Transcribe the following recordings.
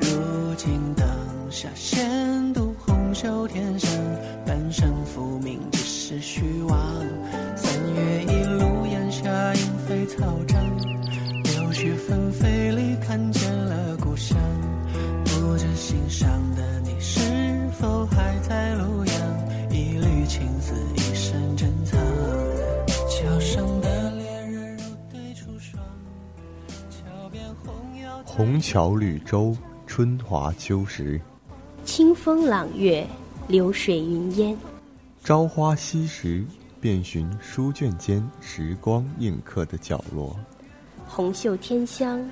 如今灯下闲读红袖添香半生浮名只是虚妄。三月一路烟霞莺飞草长柳絮纷飞里看见了故乡。不知心上的桥绿洲，春华秋实；清风朗月，流水云烟。朝花夕拾，遍寻书卷间时光印刻的角落。红袖添香，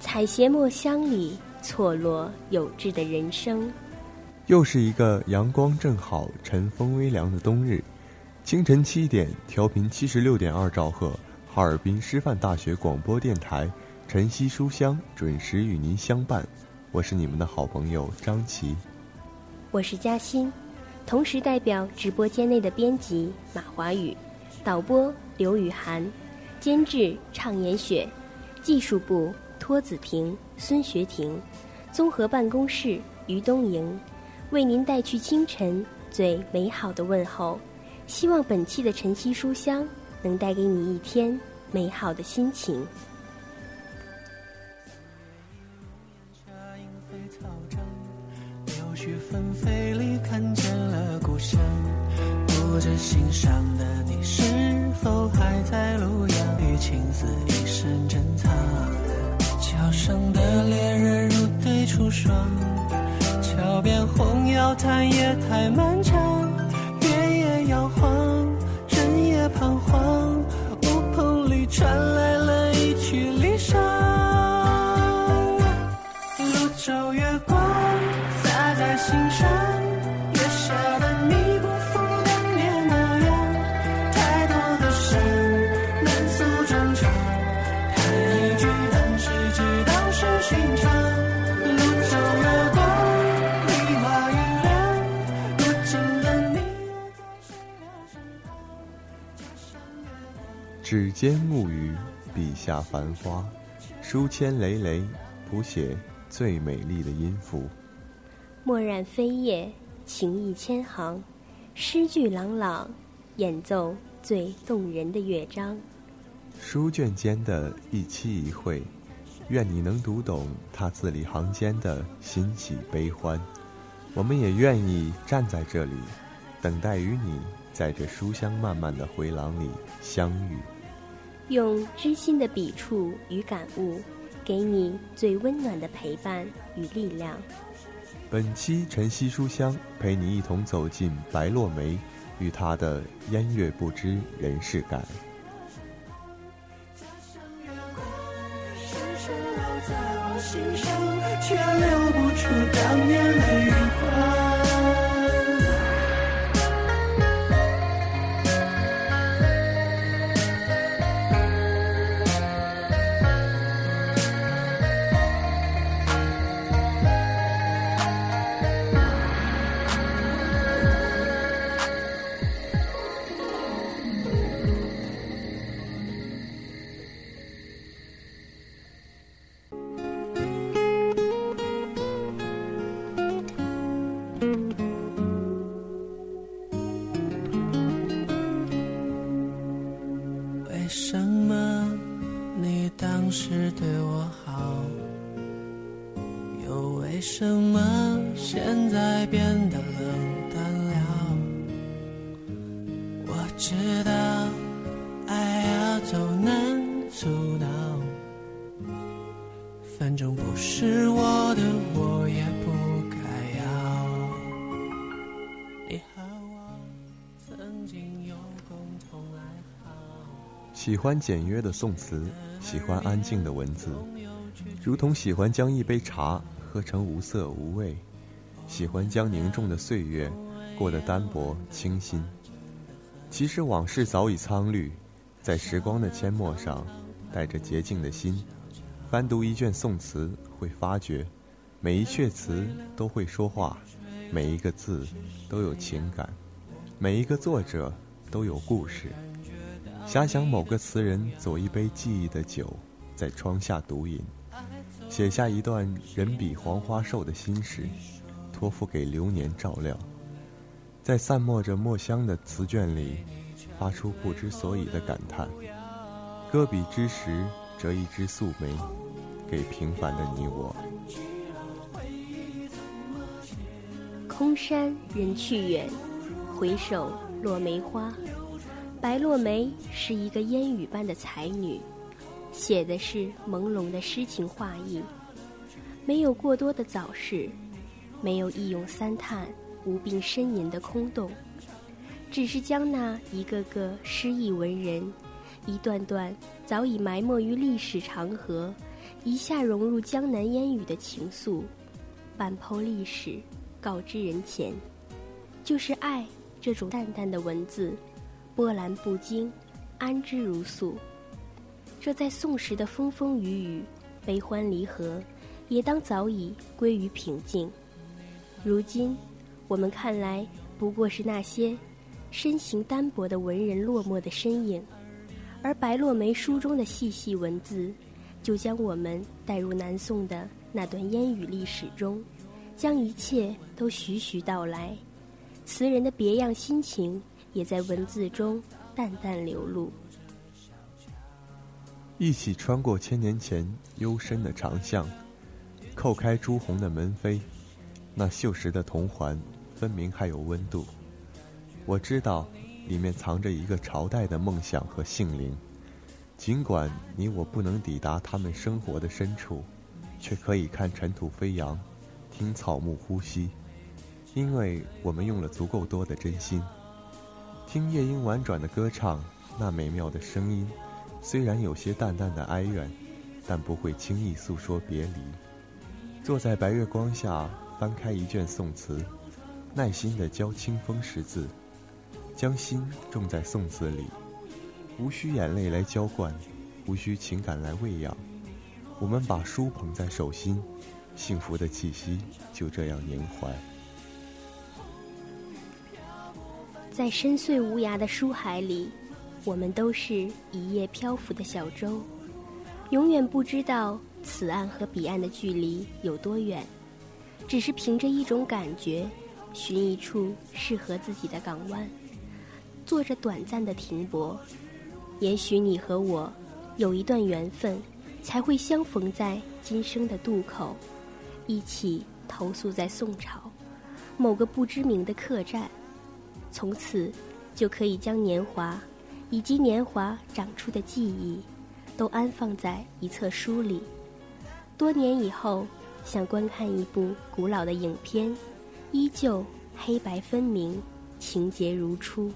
采撷墨香里错落有致的人生。又是一个阳光正好、晨风微凉的冬日，清晨七点，调频七十六点二兆赫，哈尔滨师范大学广播电台。晨曦书香准时与您相伴，我是你们的好朋友张琪，我是嘉欣，同时代表直播间内的编辑马华宇、导播刘雨涵、监制畅言雪、技术部托子婷、孙学婷、综合办公室于东营，为您带去清晨最美好的问候。希望本期的晨曦书香能带给你一天美好的心情。看见了故乡，不知心上的你是否还在路阳？与青丝一身珍藏，桥上的恋人如对出霜，桥边红药叹夜太漫长，月也摇晃，人也彷徨，乌篷里传来了一曲离殇，泸州月光洒在。心上，指尖木鱼，笔下繁花，书签累累，谱写最美丽的音符。墨染飞叶，情意千行，诗句朗朗，演奏最动人的乐章。书卷间的一期一会，愿你能读懂他字里行间的欣喜悲欢。我们也愿意站在这里，等待与你在这书香漫漫的回廊里相遇。用知心的笔触与感悟，给你最温暖的陪伴与力量。本期晨曦书香陪你一同走进白落梅与她的烟月不知人世感。心上，却留不住当年为什么现在变得冷淡了我知道爱要走难阻挠反正不是我的我也不该要。你和我曾经有共同爱好喜欢简约的宋词喜欢安静的文字如同喜欢将一杯茶喝成无色无味，喜欢将凝重的岁月过得单薄清新。其实往事早已苍绿，在时光的阡陌上，带着洁净的心，翻读一卷宋词，会发觉，每一阙词都会说话，每一个字都有情感，每一个作者都有故事。遐想某个词人左一杯记忆的酒，在窗下独饮，写下一段人比黄花瘦的心事，托付给流年照料。在散默着墨香的词卷里，发出不知所以的感叹。搁笔之时，折一支素梅，给平凡的你我。空山人去远，回首落梅花。白落梅是一个烟雨般的才女，写的是朦胧的诗情画意，没有过多的早逝，没有一咏三叹、无病呻吟的空洞，只是将那一个个诗意文人，一段段早已埋没于历史长河，一下融入江南烟雨的情愫，半剖历史，告知人前，就是爱这种淡淡的文字。波澜不惊，安之如素。这在宋时的风风雨雨、悲欢离合，也当早已归于平静。如今，我们看来不过是那些身形单薄的文人落寞的身影，而白落梅书中的细细文字，就将我们带入南宋的那段烟雨历史中，将一切都徐徐道来。词人的别样心情。也在文字中淡淡流露。一起穿过千年前幽深的长巷，叩开朱红的门扉，那锈蚀的铜环，分明还有温度。我知道，里面藏着一个朝代的梦想和性灵。尽管你我不能抵达他们生活的深处，却可以看尘土飞扬，听草木呼吸，因为我们用了足够多的真心。听夜莺婉转的歌唱，那美妙的声音，虽然有些淡淡的哀怨，但不会轻易诉说别离。坐在白月光下，翻开一卷宋词，耐心地教清风识字，将心种在宋词里，无需眼泪来浇灌，无需情感来喂养。我们把书捧在手心，幸福的气息就这样萦怀。在深邃无涯的书海里，我们都是一叶漂浮的小舟，永远不知道此岸和彼岸的距离有多远，只是凭着一种感觉，寻一处适合自己的港湾，做着短暂的停泊。也许你和我有一段缘分，才会相逢在今生的渡口，一起投宿在宋朝某个不知名的客栈。从此，就可以将年华，以及年华长出的记忆，都安放在一册书里。多年以后，想观看一部古老的影片，依旧黑白分明，情节如初。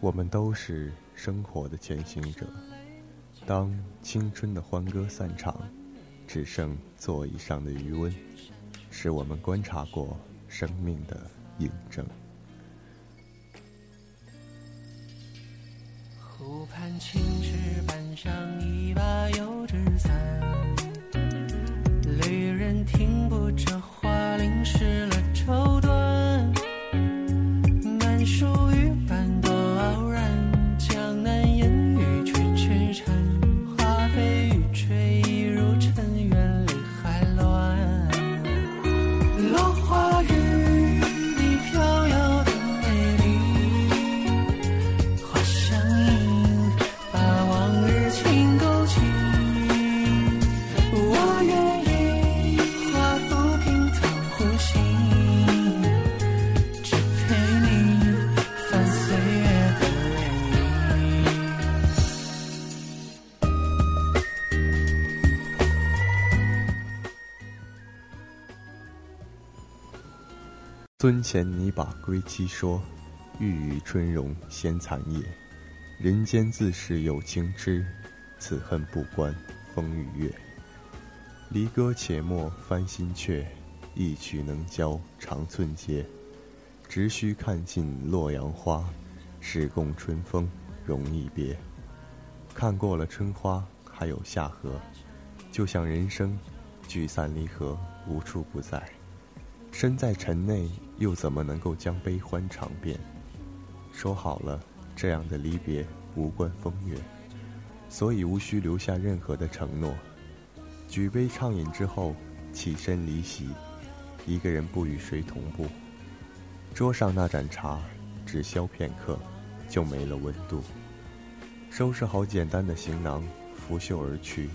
我们都是生活的前行者。当青春的欢歌散场，只剩座椅上的余温，是我们观察过生命的印证。湖畔青石板上一把油纸伞，旅人听不着花淋湿了尊前拟把归期说，欲与春容先残夜。人间自是有情痴，此恨不关风与月。离歌且莫翻新阙，一曲能教长寸节。只须看尽洛阳花，始共春风容易别。看过了春花，还有夏荷，就像人生，聚散离合无处不在。身在尘内。又怎么能够将悲欢尝遍？说好了，这样的离别无关风月，所以无需留下任何的承诺。举杯畅饮之后，起身离席，一个人不与谁同步。桌上那盏茶，只消片刻，就没了温度。收拾好简单的行囊，拂袖而去。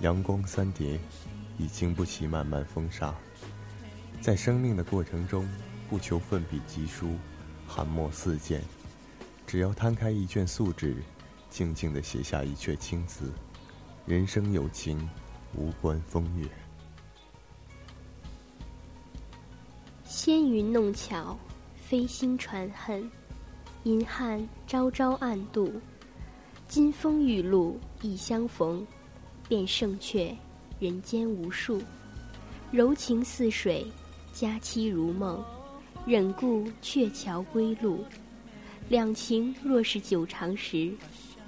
阳光三叠，已经不起漫漫风沙。在生命的过程中。不求奋笔疾书，寒墨四溅，只要摊开一卷素纸，静静地写下一阙青词。人生有情，无关风月。纤云弄巧，飞星传恨，银汉朝朝暗度。金风玉露一相逢，便胜却人间无数。柔情似水，佳期如梦。忍顾鹊桥归路，两情若是久长时，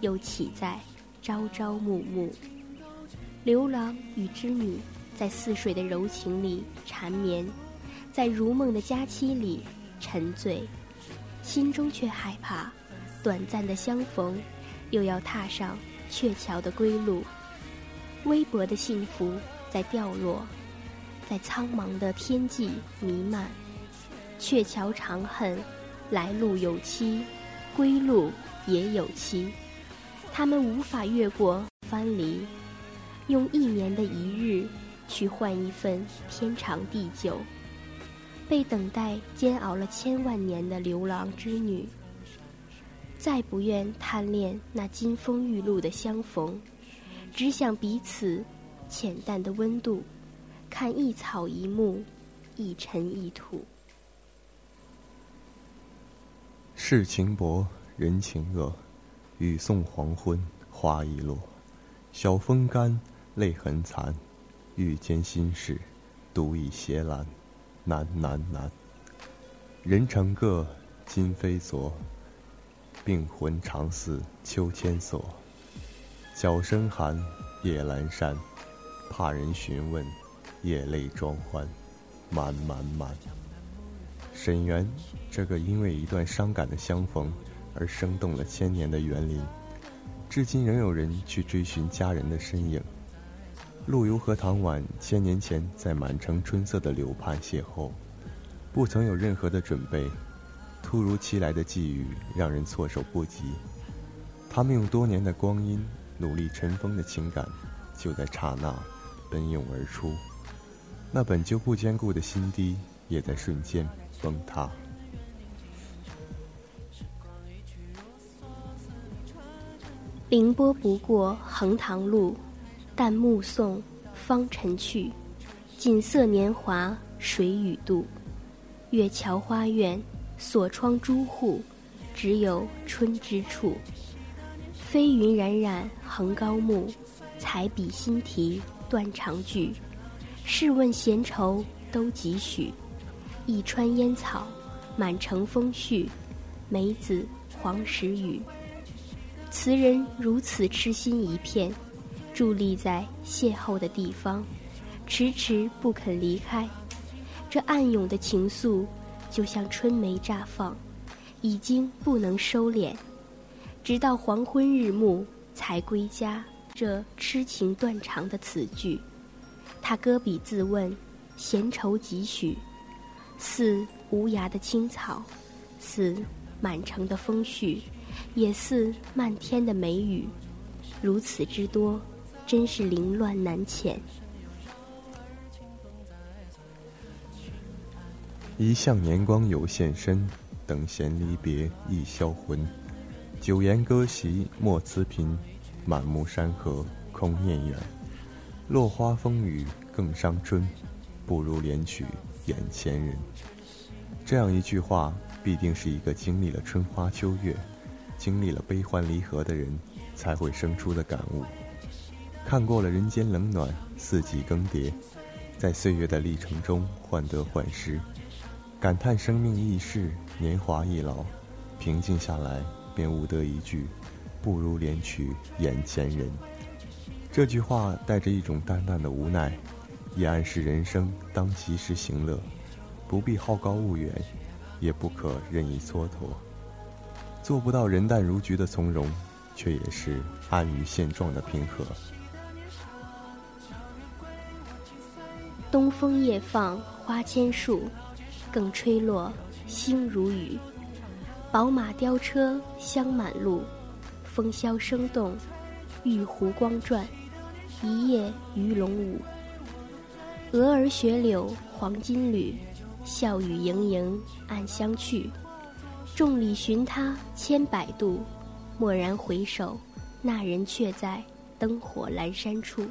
又岂在朝朝暮暮？刘郎与织女在似水的柔情里缠绵，在如梦的佳期里沉醉，心中却害怕，短暂的相逢，又要踏上鹊桥的归路。微薄的幸福在掉落，在苍茫的天际弥漫。鹊桥长恨，来路有期，归路也有期。他们无法越过藩篱，用一年的一日去换一份天长地久。被等待煎熬了千万年的牛郎织女，再不愿贪恋那金风玉露的相逢，只想彼此浅淡的温度，看一草一木，一尘一土。世情薄，人情恶，雨送黄昏，花易落。晓风干，泪痕残，欲笺心事，独倚斜栏，难难难。人成各，今非昨。病魂常似秋千索。角声寒，夜阑珊，怕人询问，夜泪装欢，满满满。沈园，这个因为一段伤感的相逢而生动了千年的园林，至今仍有人去追寻佳人的身影。陆游和唐婉千年前在满城春色的柳畔邂逅，不曾有任何的准备，突如其来的际遇让人措手不及。他们用多年的光阴努力尘封的情感，就在刹那奔涌而出。那本就不坚固的心堤，也在瞬间崩塌。凌波不过横塘路。但目送芳尘去，锦瑟年华谁与度？月桥花院，锁窗朱户，只有春之处。飞云冉冉横高木，彩笔新题断肠句。试问闲愁都几许？一川烟草，满城风絮。梅子黄时雨。词人如此痴心一片。伫立在邂逅的地方，迟迟不肯离开。这暗涌的情愫，就像春梅绽放，已经不能收敛。直到黄昏日暮才归家。这痴情断肠的词句，他搁笔自问：闲愁几许？似无涯的青草，似满城的风絮，也似漫天的梅雨。如此之多。真是凌乱难遣。一向年光有限身，等闲离别易销魂。九言歌席莫辞频，满目山河空念远。落花风雨更伤春，不如怜取眼前人。这样一句话，必定是一个经历了春花秋月，经历了悲欢离合的人才会生出的感悟。看过了人间冷暖，四季更迭，在岁月的历程中患得患失，感叹生命易逝，年华易老，平静下来，便悟得一句：不如怜取眼前人。这句话带着一种淡淡的无奈，也暗示人生当及时行乐，不必好高骛远，也不可任意蹉跎。做不到人淡如菊的从容，却也是安于现状的平和。东风夜放花千树，更吹落星如雨。宝马雕车香满路，风萧声动，玉壶光转，一夜鱼龙舞。蛾儿雪柳黄金缕，笑语盈盈暗香去。众里寻他千百度，蓦然回首，那人却在灯火阑珊处。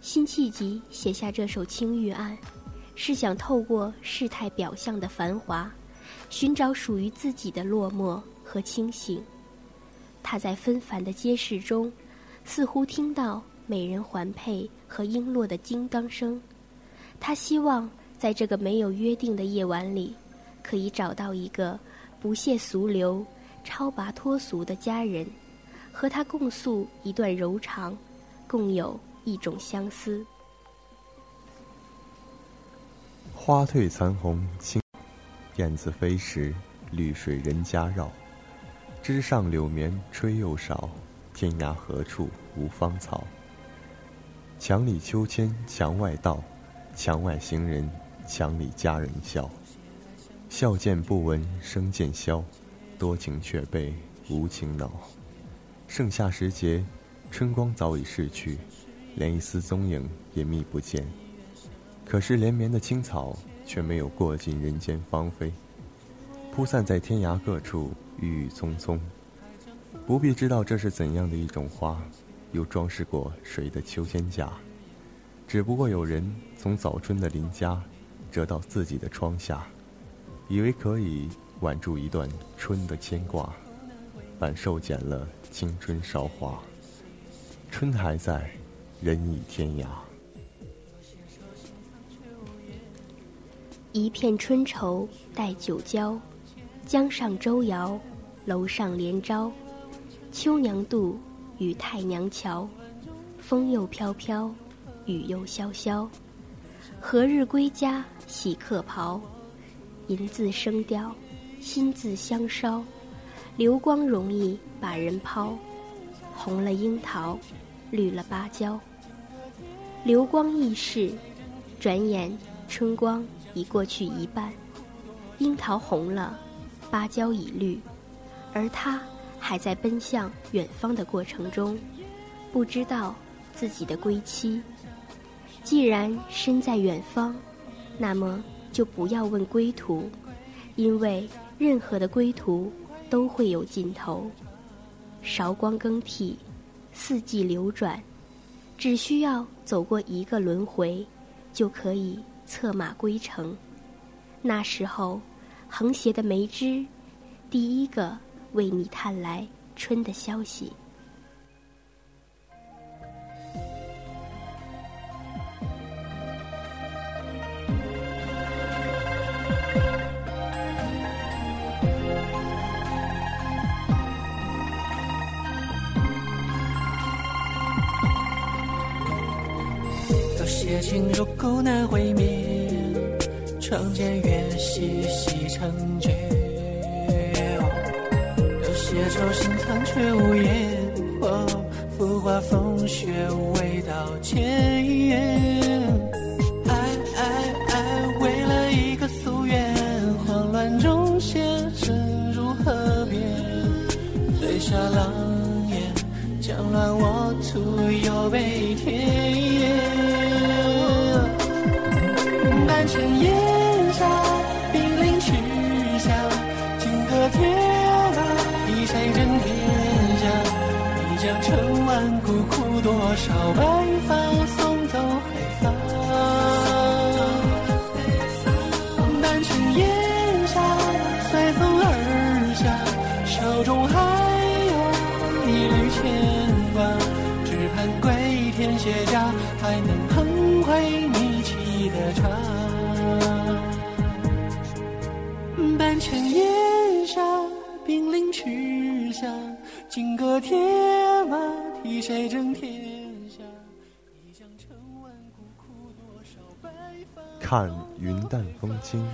辛弃疾写下这首《青玉案》，是想透过世态表象的繁华，寻找属于自己的落寞和清醒。他在纷繁的街市中，似乎听到美人环佩和璎珞的叮当声。他希望在这个没有约定的夜晚里，可以找到一个不屑俗流、超拔脱俗的佳人，和他共诉一段柔肠，共有。一种相思。花褪残红青，燕子飞时，绿水人家绕。枝上柳绵吹又少，天涯何处无芳草？墙里秋千墙外道，墙外行人墙里佳人笑。笑渐不闻声渐消，多情却被无情恼。盛夏时节，春光早已逝去。连一丝踪影也觅不见，可是连绵的青草却没有过尽人间芳菲，铺散在天涯各处，郁郁葱葱。不必知道这是怎样的一种花，又装饰过谁的秋千架只不过有人从早春的邻家折到自己的窗下以为可以挽住一段春的牵挂反受减了青春韶华。春还在人已天涯一片春愁带酒浇江上舟摇楼上连招秋娘渡与太娘桥，风又飘飘，雨又潇潇。何日归家洗客袍？银字声雕，心字香烧。流光容易把人抛，红了樱桃，绿了芭蕉。流光易逝，转眼春光已过去一半。樱桃红了，芭蕉已绿，而他。还在奔向远方的过程中，不知道自己的归期。既然身在远方，那么就不要问归途，因为任何的归途都会有尽头。韶光更替，四季流转，只需要走过一个轮回，就可以策马归程。那时候，横斜的梅枝，第一个。为你探来春的消息。我徒有悲天。半城烟沙，兵临池下，金戈铁。谁争天下？一将成万骨，苦多少白发金戈铁马，替谁争天下？一将成，万骨枯。多少白看云淡风轻，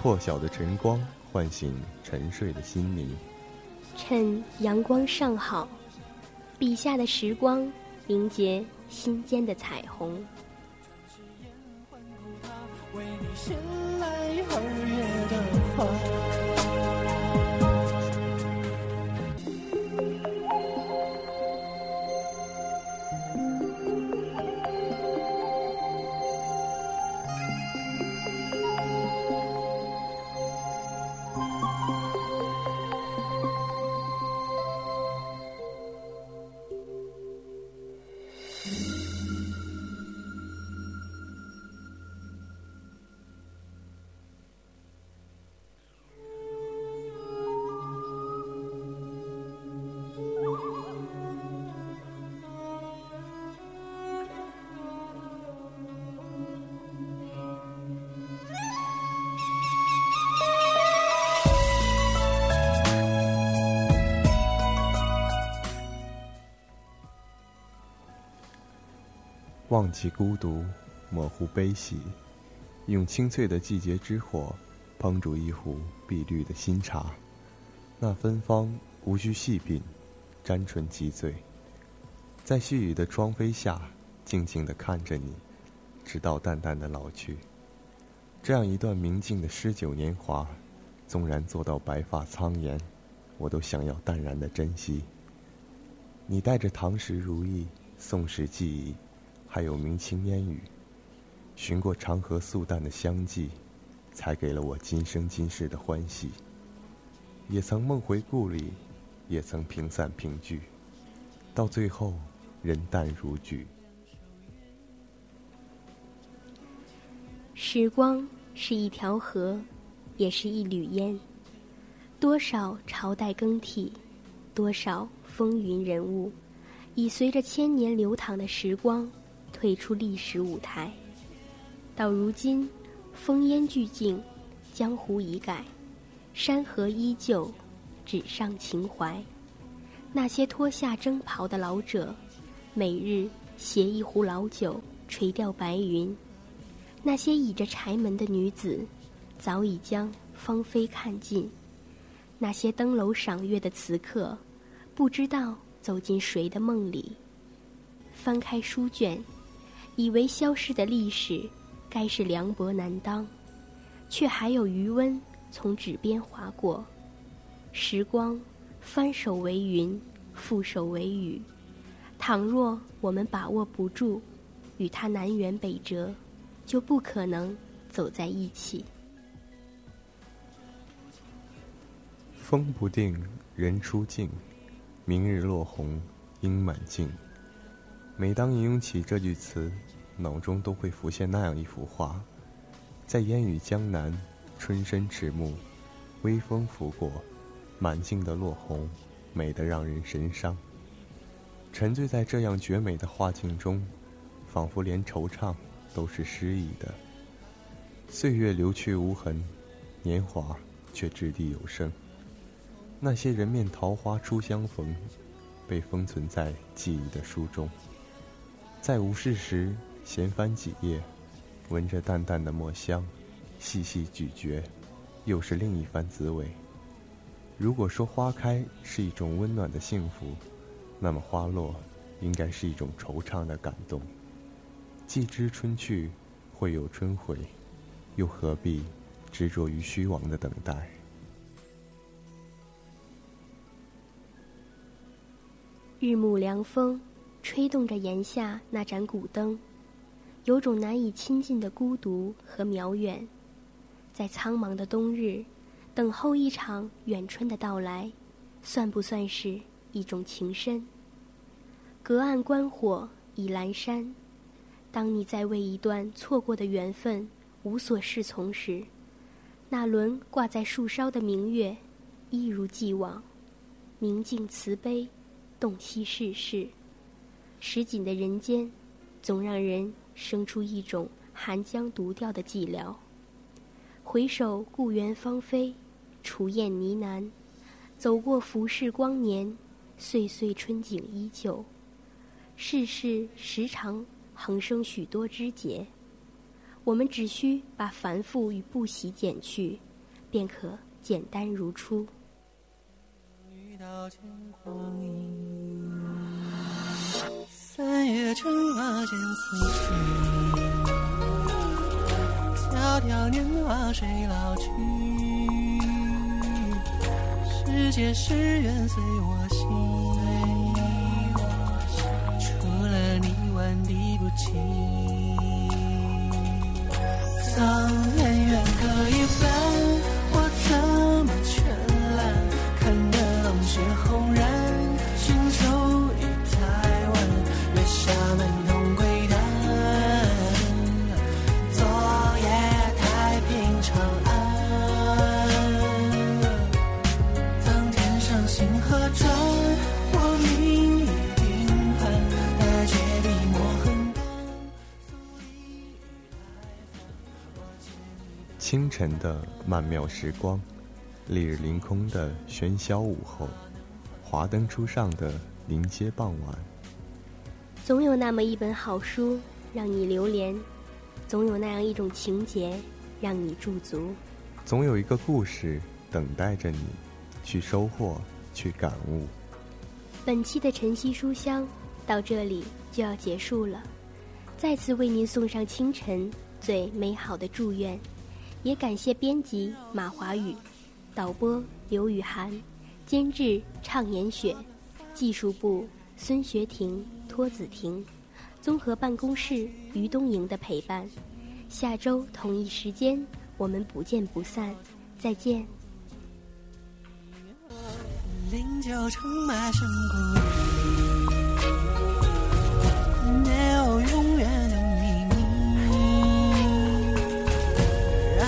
破晓的晨光唤醒沉睡的心灵。趁阳光尚好，笔下的时光凝结心间的彩虹。为你忘记孤独，模糊悲喜，用清脆的季节之火，烹煮一壶碧绿的新茶。那芬芳无需细品，沾唇即醉。在细雨的窗扉下，静静地看着你，直到淡淡的老去。这样一段明净的诗酒年华，纵然做到白发苍颜，我都想要淡然的珍惜。你带着唐时如意，宋时记忆。还有明清烟雨，寻过长河素淡的香迹，才给了我今生今世的欢喜。也曾梦回故里，也曾平散平聚，到最后人淡如菊。时光是一条河，也是一缕烟。多少朝代更替，多少风云人物，已随着千年流淌的时光。退出历史舞台，到如今，烽烟俱尽，江湖已改，山河依旧，纸上情怀。那些脱下征袍的老者，每日携一壶老酒，垂钓白云。那些倚着柴门的女子，早已将芳菲看尽。那些登楼赏月的词客，不知道走进谁的梦里。翻开书卷，以为消失的历史，该是凉薄难当，却还有余温从纸边划过。时光，翻手为云，覆手为雨。倘若我们把握不住，与它南辕北辙，就不可能走在一起。风不定，人初静。明日落红，应满径。每当引用起这句词，脑中都会浮现那样一幅画：在烟雨江南，春深迟暮，微风拂过，满径的落红，美得让人神伤。沉醉在这样绝美的画境中，仿佛连惆怅都是诗意的。岁月流去无痕，年华却掷地有声。那些人面桃花初相逢，被封存在记忆的书中。在无事时，闲翻几页，闻着淡淡的墨香，细细咀嚼，又是另一番滋味。如果说花开是一种温暖的幸福，那么花落，应该是一种惆怅的感动。既知春去会有春回，又何必执着于虚妄的等待？日暮凉风。吹动着檐下那盏古灯，有种难以亲近的孤独和渺远。在苍茫的冬日，等候一场远春的到来，算不算是一种情深？隔岸观火已阑珊，当你在为一段错过的缘分无所适从时，那轮挂在树梢的明月，一如既往，明净慈悲，洞悉世事。实景的人间，总让人生出一种寒江独钓的寂寥。回首故园芳菲，雏燕呢喃，走过浮世光年，岁岁春景依旧。世事时常横生许多枝节，我们只需把繁复与不喜减去，便可简单如初。三月春花渐次去，迢迢年华谁老去？世界是缘随我心，除了你万敌不侵。当年远隔一半，清晨的曼妙时光，烈日凌空的喧嚣午后，华灯初上的临街傍晚。总有那么一本好书让你流连，总有那样一种情节让你驻足，总有一个故事等待着你去收获、去感悟。本期的晨曦书香到这里就要结束了，再次为您送上清晨最美好的祝愿。也感谢编辑马华宇，导播刘雨涵，监制畅言雪，技术部孙学婷、托子婷，综合办公室于东营的陪伴。下周同一时间，我们不见不散，再见。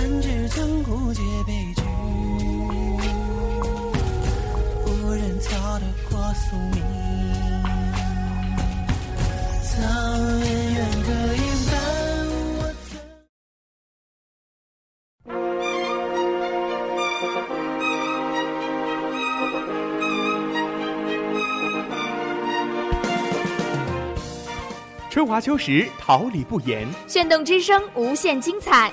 人至江湖皆悲剧。无人逃得过宿命。苍，我春华秋实，桃李不言。炫动之声，无限精彩。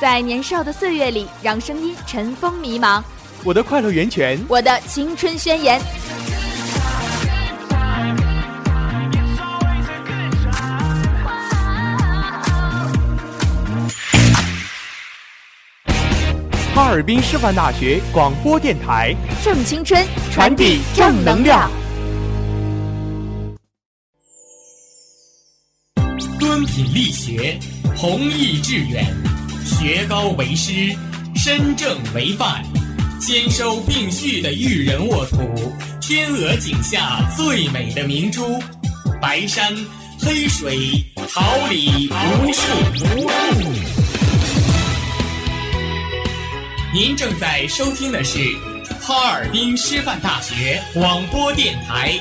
在年少的岁月里，让声音尘封迷茫。我的快乐源泉，我的青春宣言。哈尔滨师范大学广播电台，正青春，传递正能量。敦品力学，弘毅致远，学高为师，身正为范，兼收并蓄的育人沃土，天鹅颈下最美的明珠，白山黑水，桃李无数无数。您正在收听的是哈尔滨师范大学广播电台，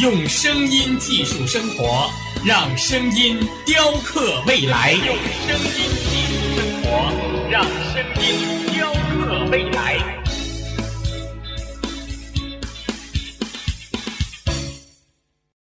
用声音技术生活，让声音雕刻未来。用声音技术生让声音雕刻未来。